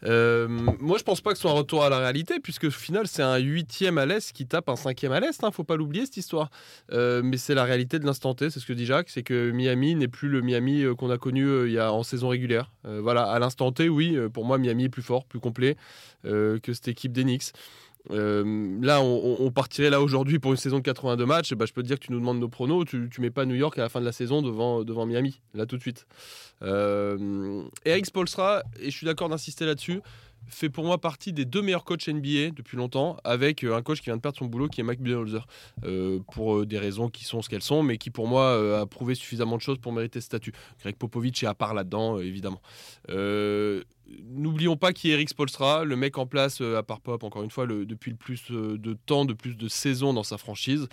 Euh, moi, je pense pas que ce soit un retour à la réalité, puisque au final, c'est un huitième à l'Est qui tape un cinquième à l'Est. Hein, faut pas l'oublier, cette histoire. Euh, mais c'est la réalité de l'instant T, c'est ce que dit Jacques, c'est que Miami n'est plus le Miami euh, qu'on a connu il y a, en saison régulière. voilà, à l'instant T, oui, pour moi, Miami est plus fort, plus complet que cette équipe d'Enix. Euh, là, on, partirait là aujourd'hui pour une saison de 82 matchs. bah, je peux te dire que tu nous demandes nos pronos. Tu, tu mets pas New York à la fin de la saison devant, devant Miami, là tout de suite. Euh, Eric Spolstra, et je suis d'accord d'insister là-dessus, fait pour moi partie des deux meilleurs coachs NBA depuis longtemps, avec euh, un coach qui vient de perdre son boulot qui est Mike Budenholzer, euh, pour des raisons qui sont ce qu'elles sont, mais qui pour moi a prouvé suffisamment de choses pour mériter ce statut. Greg Popovich est à part là-dedans, évidemment. N'oublions pas qui est Eric Spolstra, le mec en place, à part Pop, encore une fois, depuis le plus de temps, de plus de saisons dans sa franchise.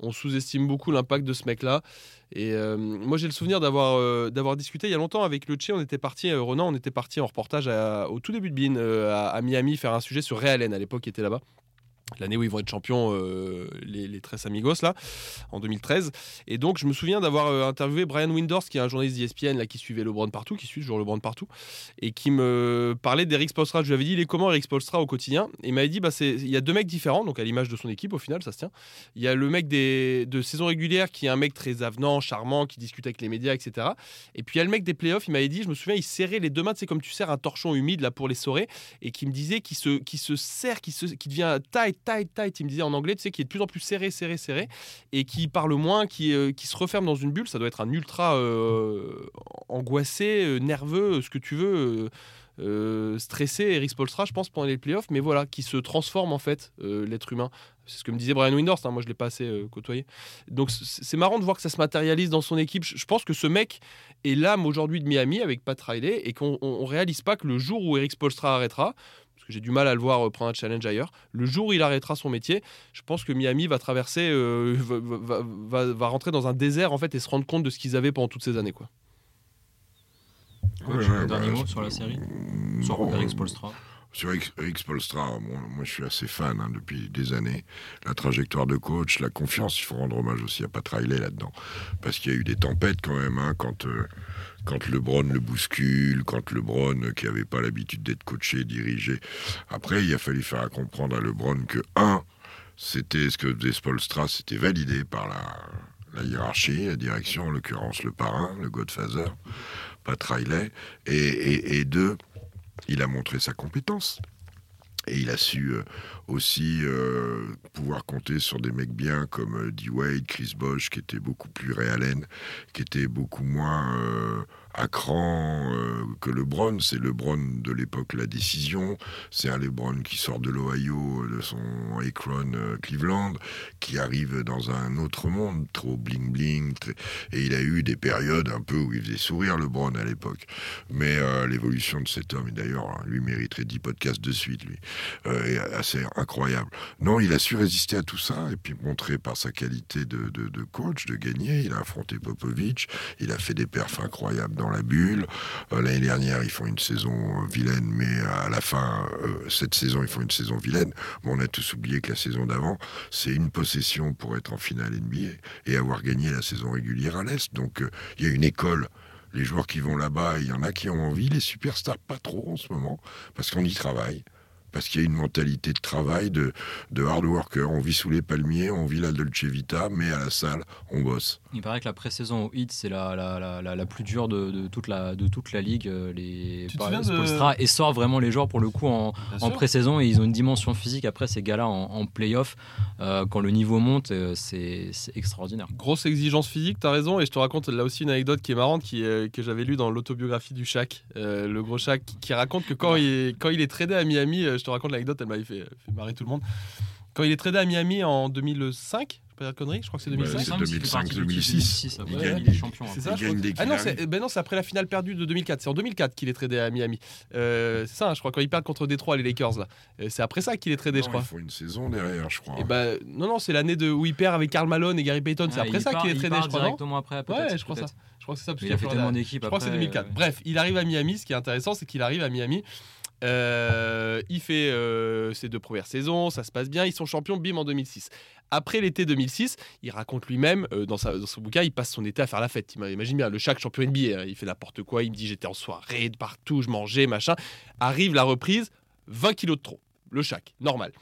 On sous-estime beaucoup l'impact de ce mec-là. Et euh, moi, j'ai le souvenir d'avoir euh, discuté il y a longtemps avec le Tché. On était parti, euh, Ronan, on était parti en reportage au tout début de Bean à, à, Miami faire un sujet sur Ray Allen à l'époque, qui était là-bas l'année où ils vont être champions, euh, les, les Tres Amigos, là, en 2013. Et donc, je me souviens d'avoir euh, interviewé Brian Windors, qui est un journaliste d'ESPN, là, qui suivait LeBron partout, qui suit toujours LeBron partout, et qui me parlait d'Eric Spolstra. Je lui avais dit, il est comment Eric Spolstra au quotidien? Et il m'avait dit, bah, il y a deux mecs différents, donc à l'image de son équipe, au final, ça se tient. Il y a le mec des, de saison régulière, qui est un mec très avenant, charmant, qui discute avec les médias, etc. Et puis, il y a le mec des playoffs, il m'avait dit, je me souviens, il serrait les deux mains, c'est comme tu serres un torchon humide, là, pour les sorer, et qui me disait qu'il se, qui se serre, qui, se, qui devient tight, tight, tight. Il me disait en anglais, tu sais, qui est de plus en plus serré, serré, serré, et qui parle moins, qui, euh, qui se referme dans une bulle. Ça doit être un ultra euh, angoissé, euh, nerveux, ce que tu veux. stressé Eric Spolstra je pense pendant les playoffs mais voilà qui se transforme en fait l'être humain c'est ce que me disait Brian Windhorst hein, moi je l'ai pas assez côtoyé donc c'est marrant de voir que ça se matérialise dans son équipe je pense que ce mec est l'âme aujourd'hui de Miami avec Pat Riley et qu'on réalise pas que le jour où Eric Spolstra arrêtera j'ai du mal à le voir prendre un challenge ailleurs. Le jour où il arrêtera son métier, je pense que Miami va traverser, euh, [laughs] va, rentrer dans un désert en fait et se rendre compte de ce qu'ils avaient pendant toutes ces années. Quoi. dernier mot sur la série? Sur Eric Spolstra sur Eric Spolstra, moi je suis assez fan hein, depuis des années. La trajectoire de coach, la confiance, il faut rendre hommage aussi à Pat Riley là-dedans. Parce qu'il y a eu des tempêtes quand même, hein, quand euh, quand LeBron le bouscule, quand LeBron, qui n'avait pas l'habitude d'être coaché, dirigé. Après, il a fallu faire comprendre à LeBron que, un, c'était ce que faisait Spolstra, c'était validé par la, hiérarchie, la direction, en l'occurrence le parrain, le Godfather, Pat Riley, et, et deux, il a montré sa compétence. Et il a su euh, aussi euh, pouvoir compter sur des mecs bien comme euh, D-Wade, Chris Bosch, qui était beaucoup plus réalène, qui était beaucoup moins à cran euh, que LeBron. C'est LeBron de l'époque la décision. C'est un LeBron qui sort de l'Ohio, de son Akron euh, Cleveland, qui arrive dans un autre monde, trop bling bling. Et il a eu des périodes un peu où il faisait sourire LeBron à l'époque. Mais euh, l'évolution de cet homme, et d'ailleurs, hein, lui mériterait 10 podcasts de suite, lui, est assez incroyable. Non, il a su résister à tout ça et puis montrer par sa qualité de, coach, de gagner. Il a affronté Popovic, il a fait des perfs incroyables la bulle. Euh, l'année dernière, ils font une saison vilaine, mais à la fin, cette saison, ils font une saison vilaine. on a tous oublié que la saison d'avant, c'est une possession pour être en finale NBA et avoir gagné la saison régulière à l'Est. Donc, il y a une école les joueurs qui vont là-bas, il y en a qui ont envie, les superstars pas trop en ce moment, parce qu'on y travaille parce qu'il y a une mentalité de travail, de, de hard worker. On vit sous les palmiers, on vit la Dolce Vita, mais à la salle, on bosse. Il paraît que la pré-saison au hit, c'est la, la, la, la, plus dure de, de, toute la, de toute la ligue. Euh, les Spolstra et sort vraiment les joueurs pour le coup en, en pré-saison et ils ont une dimension physique après ces gars-là en, en play-off. Euh, quand le niveau monte, euh, c'est extraordinaire. Grosse exigence physique, tu as raison. Et je te raconte là aussi une anecdote qui est marrante qui, que j'avais lue dans l'autobiographie du Shaq, le gros Shaq, qui, raconte que quand il, quand il est tradé à Miami, je te raconte l'anecdote, elle m'avait fait, fait marrer tout le monde. Quand il est tradé à Miami en 2005, pas dire de conneries, je crois que c'est 2005. 2005, 2006. Il gagne des champions. C'est ça, Ah non, c'est ben non, après la finale perdue de 2004. C'est en 2004 qu'il est tradé à Miami. Euh, c'est ça, hein, je crois, quand ils perdent contre Détroit, les Lakers, là. Euh, c'est après ça qu'il est tradé, je crois. Il faut une saison derrière, je crois. Et eh ben, non, non, c'est l'année de, où il perd avec Karl Malone et Gary Payton. C'est après ça qu'il est tradé, je crois. directement après, Ouais, je crois ça. Je crois que c'est ça. Il a fait tellement d'équipes Je crois que c'est 2004. Bref, il arrive à Miami. Ce qui est intéressant, c'est qu'il arrive à Miami. Euh, il fait ses deux premières saisons, ça se passe bien. Ils sont champions, bim, en 2006. Après l'été 2006, il raconte lui-même euh, dans, dans, son bouquin, il passe son été à faire la fête. Imagine bien, le chaque champion NBA, hein, il fait n'importe quoi. Il me dit j'étais en soirée de partout, je mangeais, machin. Arrive la reprise, 20 kilos de trop. Le chaque, normal.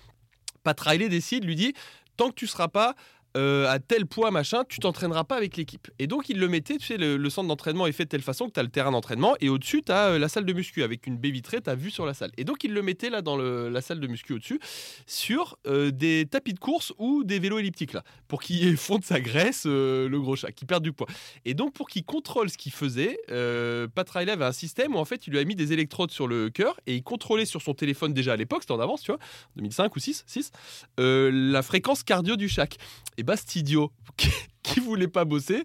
Pat Riley décide, lui dit tant que tu seras pas euh, à tel poids, machin, tu t'entraîneras pas avec l'équipe. Et donc, il le mettait, tu sais, le, centre d'entraînement est fait de telle façon que tu as le terrain d'entraînement et au-dessus, tu as euh, la salle de muscu avec une baie vitrée, tu as vue sur la salle. Et donc, il le mettait là dans la salle de muscu au-dessus sur euh, des tapis de course ou des vélos elliptiques là, pour qu'il [laughs] fonde sa graisse, le gros chat, qui perde du poids. Et donc, pour qu'il contrôle ce qu'il faisait, Pat Riley avait un système où en fait, il lui a mis des électrodes sur le cœur et il contrôlait sur son téléphone déjà à l'époque, c'était en avance, tu vois, 2005 ou 6, 6 la fréquence cardio du chac. Et et idiot [laughs] qui voulait pas bosser,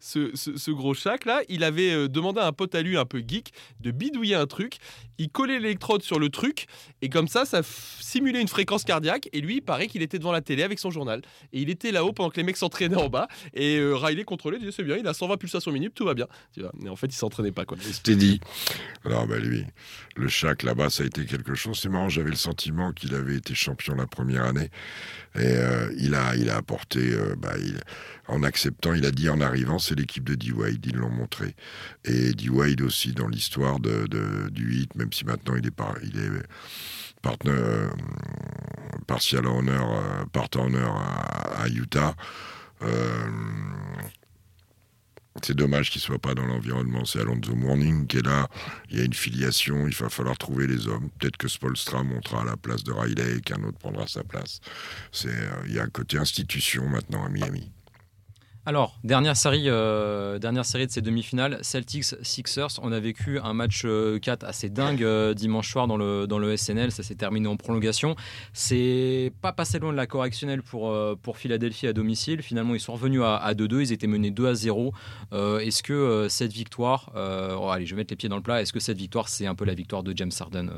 ce, gros chac là, il avait euh, demandé à un pote à lui un peu geek de bidouiller un truc. Il collait l'électrode sur le truc et comme ça, ça simulait une fréquence cardiaque. Et lui, il paraît qu'il était devant la télé avec son journal. Et il était là-haut pendant que les mecs s'entraînaient en bas. Et euh, Riley contrôlait, disait c'est bien, il a 120 pulsations minutes, tout va bien. Tu. Mais en fait, il s'entraînait pas quoi. C'était dit. Alors bah lui, le chac là-bas, ça a été quelque chose. C'est marrant, j'avais le sentiment qu'il avait été champion la première année. Et euh, il, a, il a apporté, bah, il, en acceptant, il a dit en arrivant, c'est l'équipe de D-Wade, ils l'ont montré. Et D-Wade aussi dans l'histoire du hit, même si maintenant il est, par, il est partner, euh, partial honneur, euh, à, Utah. Euh, c'est dommage qu'il soit pas dans l'environnement. C'est Alonso Morning qui est là. Il y a une filiation. Il va falloir trouver les hommes. Peut-être que Spolstra montera à la place de Riley et qu'un autre prendra sa place. Il y a un côté institution maintenant à Miami. Alors, dernière série, euh, dernière série de ces demi-finales, Celtics-Sixers. On a vécu un match 4 euh, assez dingue euh, dimanche soir dans le, SNL. Ça s'est terminé en prolongation. C'est pas passé loin de la correctionnelle pour, pour Philadelphie à domicile. Finalement, ils sont revenus à 2-2. Ils étaient menés 2 à 0. Est-ce que cette victoire, oh, allez, je vais mettre les pieds dans le plat, est-ce que cette victoire, c'est un peu la victoire de James Harden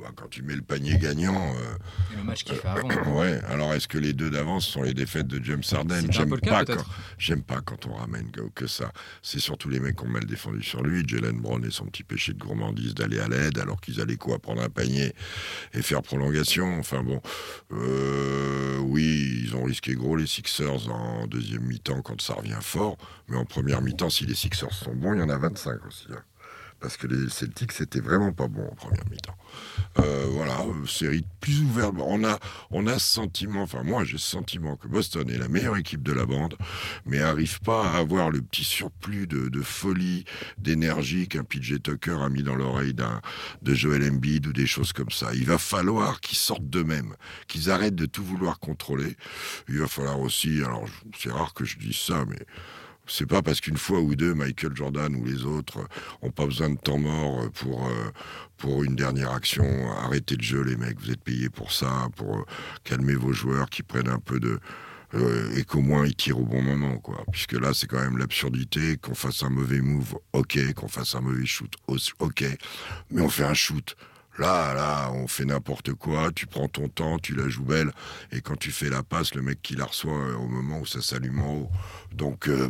bah, quand tu mets le panier gagnant. Euh, le match qu'il fait avant. [clears throat] ouais, alors est-ce que les deux d'avance sont les défaites de James Harden? J'aime pas, quand, j'aime pas quand on ramène que, ça. C'est surtout les mecs qui ont mal défendu sur lui. Jalen Brown et son petit péché de gourmandise d'aller à l'aide alors qu'ils allaient quoi Prendre un panier et faire prolongation? Enfin bon, euh, oui, ils ont risqué gros les Sixers en deuxième mi-temps quand ça revient fort. Mais en première mi-temps, si les Sixers sont bons, il y en a 25 aussi. Hein parce que les Celtics c'était vraiment pas bon en première mi-temps. Euh, voilà, série plus ouverte. On a, on a ce sentiment, enfin moi j'ai ce sentiment que Boston est la meilleure équipe de la bande, mais arrive pas à avoir le petit surplus de, folie, d'énergie qu'un PJ Tucker a mis dans l'oreille d'un de Joel Embiid ou des choses comme ça. Il va falloir qu'ils sortent d'eux-mêmes, qu'ils arrêtent de tout vouloir contrôler. Il va falloir aussi, alors c'est rare que je dise ça, mais c'est pas parce qu'une fois ou deux, Michael Jordan ou les autres ont pas besoin de temps mort pour, euh, pour une dernière action. Arrêtez le jeu, les mecs. Vous êtes payés pour ça, pour euh, calmer vos joueurs qui prennent un peu de, euh, et qu'au moins ils tirent au bon moment, quoi. Puisque là, c'est quand même l'absurdité qu'on fasse un mauvais move, ok, qu'on fasse un mauvais shoot, ok, mais on fait un shoot. Là, là, on fait n'importe quoi, tu prends ton temps, tu la joues belle, et quand tu fais la passe, le mec qui la reçoit euh, au moment où ça s'allume en haut. Donc, euh,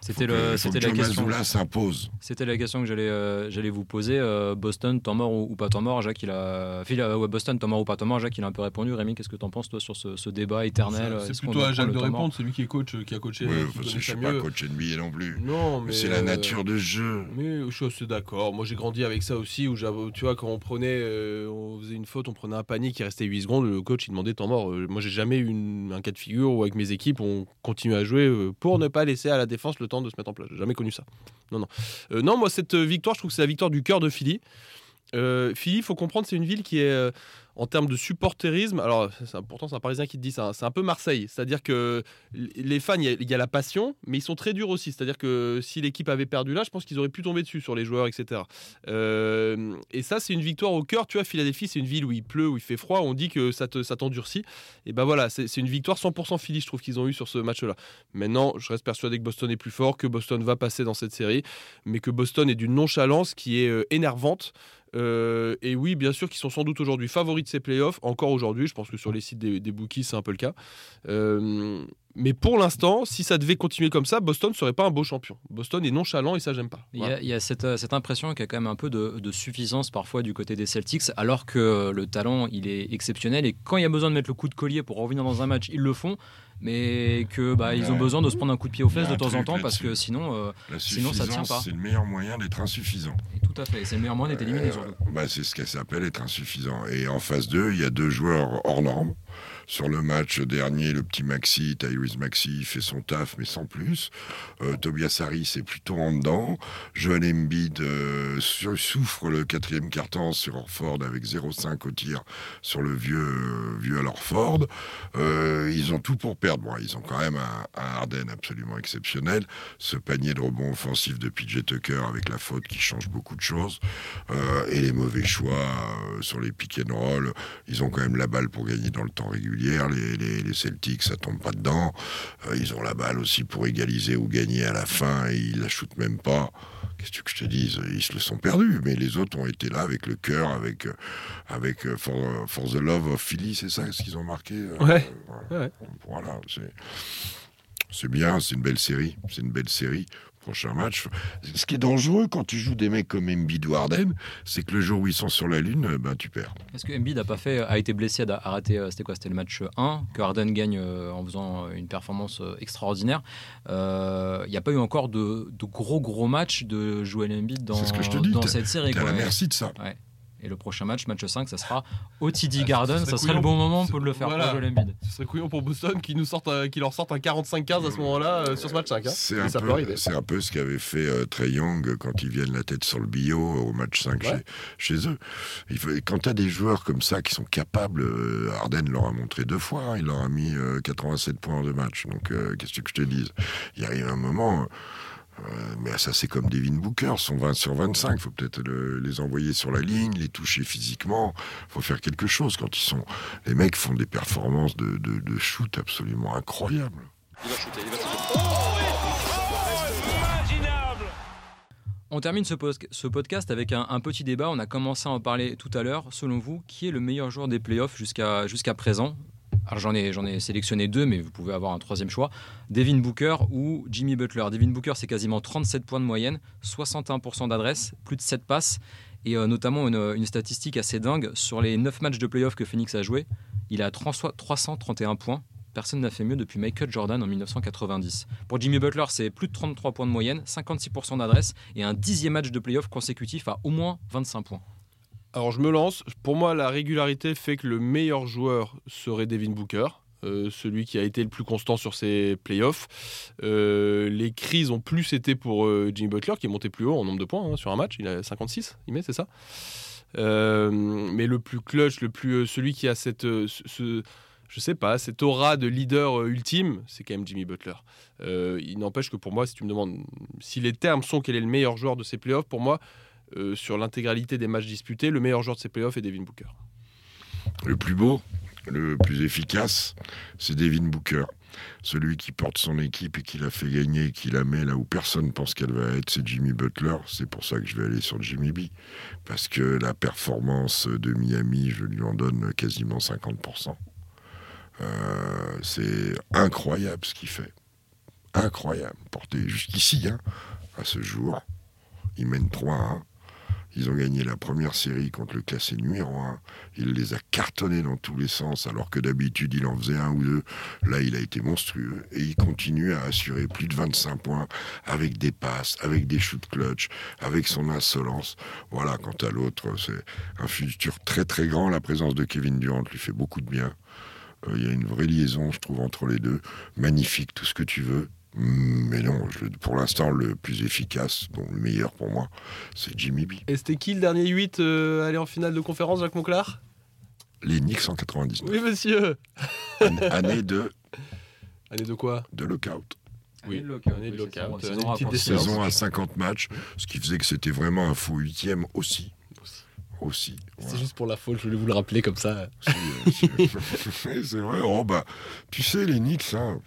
c'était la question. s'impose. C'était la question que j'allais, euh, j'allais vous poser. Euh, Boston, temps mort ou, pas temps mort Jacques, il a. ouais, Boston, temps mort ou pas temps mort Jacques, il a un peu répondu. Rémi, qu'est-ce que tu en penses toi sur ce, débat éternel C'est plutôt à Jacques de répondre. C'est lui qui est coach, qui a coaché. Je ne suis pas coach NBA non plus. Non, mais, c'est la nature de jeu. Mais je suis assez d'accord. Moi, j'ai grandi avec ça aussi. Où tu vois, quand on prenait, on faisait une faute, on prenait un panier qui restait 8 secondes, le coach il demandait temps mort. moi, j'ai jamais eu un cas de figure où avec mes équipes on continue à jouer pour ne pas laisser à la défense le de se mettre en place. J'ai jamais connu ça. Non, non. Euh, non, moi, cette victoire, je trouve que c'est la victoire du cœur de Philly. Euh, Philly, il faut comprendre, c'est une ville qui est euh, en termes de supporterisme, alors pourtant c'est un Parisien qui te dit ça, c'est un peu Marseille. C'est-à-dire que les fans, il y, a la passion, mais ils sont très durs aussi. C'est-à-dire que si l'équipe avait perdu là, je pense qu'ils auraient pu tomber dessus sur les joueurs, etc. Euh, et ça, c'est une victoire au cœur. Tu vois, Philadelphie, c'est une ville où il pleut, où il fait froid. On dit que ça, t'endurcit. Et ben voilà, c'est une victoire 100% Philly, je trouve qu'ils ont eu sur ce match-là. Maintenant, je reste persuadé que Boston est plus fort, que Boston va passer dans cette série, mais que Boston est d'une nonchalance qui est euh, énervante. Euh, et oui, bien sûr, qu'ils sont sans doute aujourd'hui favoris de ces playoffs, encore aujourd'hui. Je pense que sur les sites des, bookies, c'est un peu le cas. Euh, mais pour l'instant, si ça devait continuer comme ça, Boston ne serait pas un beau champion. Boston est nonchalant et ça, j'aime pas. Il y a, cette, impression qu'il y a quand même un peu de, suffisance parfois du côté des Celtics, alors que le talent, il est exceptionnel. Et quand il y a besoin de mettre le coup de collier pour revenir dans un match, ils le font mais que bah, ils ont besoin de se prendre un coup de pied aux fesses de temps en temps parce que sinon, euh, sinon ça tient pas. C'est le meilleur moyen d'être insuffisant. tout à fait, c'est le meilleur moyen d'être éliminé. Euh, bah, c'est ce qu'elle s'appelle être insuffisant. Et en phase 2, il y a deux joueurs hors normes. Sur le match dernier, le petit Maxi, Tyrese Maxi, fait son taf, mais sans plus. Euh, Tobias Harris est plutôt en dedans. Joel Embiid euh, souffre le quatrième carton sur Orford avec 0,5 au tir sur le vieux, euh, vieux Orford. Ils ont tout pour perdre. Ils ont quand même un, un Harden absolument exceptionnel. Ce panier de rebond offensif de PJ Tucker avec la faute qui change beaucoup de choses. et les mauvais choix sur les pick and roll. Ils ont quand même la balle pour gagner dans le temps régulier les, les, Celtics, ça tombe pas dedans. Euh, ils ont la balle aussi pour égaliser ou gagner à la fin et ils la shootent même pas. Qu'est-ce que je te dise? Ils se le sont perdus, mais les autres ont été là avec le cœur, avec, euh, avec euh, for, the Love of Philly, c'est ça ce qu'ils ont marqué Ouais. Voilà, c'est bien, c'est une belle série. C'est une belle série prochain match. Ce qui est dangereux quand tu joues des mecs comme Embiid ou Harden, c'est que le jour où ils sont sur la lune, ben tu perds. Est-ce que Embiid a pas fait, a été blessé, a raté, euh, c'était quoi C'était le match 1 que Harden gagne euh, en faisant une performance euh, extraordinaire. Il n'y a pas eu encore de, gros gros matchs de Joel Embiid dans, ce que je te dis, dans cette série. Quoi. merci de ça. Et le prochain match, match 5, ça sera au TD Garden. Ça, serait le bon moment pour le faire voilà. Ce serait couillon pour Boston qui, nous sorte, qui leur sorte un 45-15 à ce moment-là euh, sur ce match 5. Hein. C'est un, un, peu ce qu'avait fait euh, Trey Young quand ils viennent la tête sur le bio au match 5 chez, chez, eux. Il faut, quand tu as des joueurs comme ça qui sont capables, euh, Arden leur a montré deux fois, hein, il leur a mis 87 points en deux matchs. Donc qu'est-ce que je te dise? Il arrive un moment euh, mais ça, c'est comme Devin Booker, sont 20 sur 25. Il faut peut-être les envoyer sur la ligne, les toucher physiquement. Il faut faire quelque chose quand ils sont. Les mecs font des performances de, shoot absolument incroyables. Il va shooter, il va On termine ce, podcast avec un, petit débat. On a commencé à en parler tout à l'heure. Selon vous, qui est le meilleur joueur des playoffs jusqu'à présent? Alors j'en ai, sélectionné deux, mais vous pouvez avoir un troisième choix. Devin Booker ou Jimmy Butler. Devin Booker, c'est quasiment 37 points de moyenne, 61% d'adresse, plus de 7 passes, et euh, notamment une, statistique assez dingue. Sur les 9 matchs de playoff que Phoenix a joué, il a 331 points. Personne n'a fait mieux depuis Michael Jordan en 1990. Pour Jimmy Butler, c'est plus de 33 points de moyenne, 56% d'adresse et un dixième match de playoff consécutif à au moins 25 points. Alors je me lance. Pour moi, la régularité fait que le meilleur joueur serait Devin Booker. Euh, celui qui a été le plus constant sur ses playoffs. Euh, les crises ont plus été pour euh, Jimmy Butler, qui est monté plus haut en nombre de points hein, sur un match. Il a 56, il met, c'est ça? Mais le plus clutch, le plus, celui qui a cette, ce, je sais pas, cette aura de leader ultime, c'est quand même Jimmy Butler. il n'empêche que pour moi, si tu me demandes si les termes sont quel est le meilleur joueur de ces playoffs, pour moi, euh, sur l'intégralité des matchs disputés, le meilleur joueur de ces playoffs est Devin Booker. Le plus beau, le plus efficace, c'est Devin Booker. Celui qui porte son équipe et qui la fait gagner, qui la met là où personne pense qu'elle va être, c'est Jimmy Butler. C'est pour ça que je vais aller sur Jimmy B. Parce que la performance de Miami, je lui en donne quasiment 50%. Euh, c'est incroyable ce qu'il fait. incroyable. Porté jusqu'ici, hein, à ce jour. Ils mènent 3-1. Ils ont gagné la première série contre le classé numéro 1. Il les a cartonnés dans tous les sens, alors que d'habitude il en faisait un ou deux. Là, il a été monstrueux et il continue à assurer plus de 25 points avec des passes, avec des shoots clutch, avec son insolence. Voilà, quant à l'autre, c'est un futur très très grand. La présence de Kevin Durant lui fait beaucoup de bien. Euh, Il y a une vraie liaison, je trouve, entre les deux. Magnifique, tout ce que tu veux. Mais non, je- pour l'instant, le plus efficace, bon, le meilleur pour moi, c'est Jimmy B. Et c'était qui le dernier 8 euh, aller en finale de conférence, Jacques Monclar? Les Knicks en 99. Oui, monsieur An- année de, [laughs] Année de quoi? De lockout. Oui, Année de lockout, année de oui, c'est lockout, saison à 50 matchs, ce qui faisait que c'était vraiment un faux huitième aussi. Aussi. C'est voilà. juste pour la faute, je voulais vous le rappeler comme ça. Euh, c'est [laughs] c'est vrai. Oh, bah, tu sais, les Knicks, hein,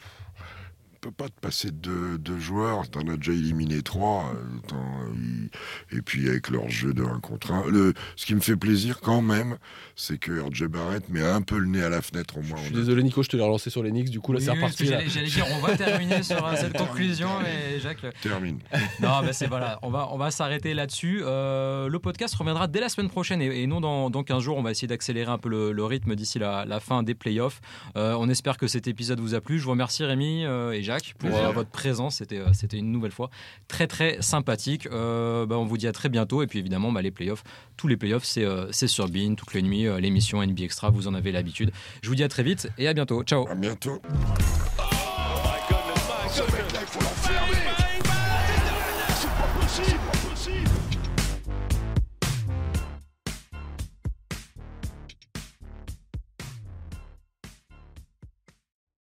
peut pas te passer de deux joueurs. T'en as déjà éliminé trois. euh, euh, et puis avec leur jeu de 1 contre 1. Le, ce qui me fait plaisir quand même, c'est que RJ Barrett met un peu le nez à la fenêtre au moins. Je suis désolé, Nico, je te l'ai relancé sur les Knicks, du coup, là, Oui, c'est oui, reparti. J'allais dire, on va [laughs] terminer sur euh, cette conclusion, mais Jacques. Termine. [laughs] Non, bah c'est voilà, on va, on va s'arrêter là-dessus. Euh, le podcast reviendra dès la semaine prochaine et, et non dans, dans 15 jours. On va essayer d'accélérer un peu le, le rythme d'ici la, la fin des playoffs. Euh, on espère que cet épisode vous a plu. Je vous remercie Rémi euh, et Jacques pour euh, votre présence. C'était, euh, c'était une nouvelle fois très très sympathique. Euh, bah, on vous dit à très bientôt. Et puis évidemment, bah, les playoffs, tous les playoffs, c'est, euh, c'est sur Bean, toutes les nuits, euh, l'émission NBA Extra, vous en avez l'habitude. Je vous dis à très vite et à bientôt. Ciao À bientôt. My goodness, my goodness.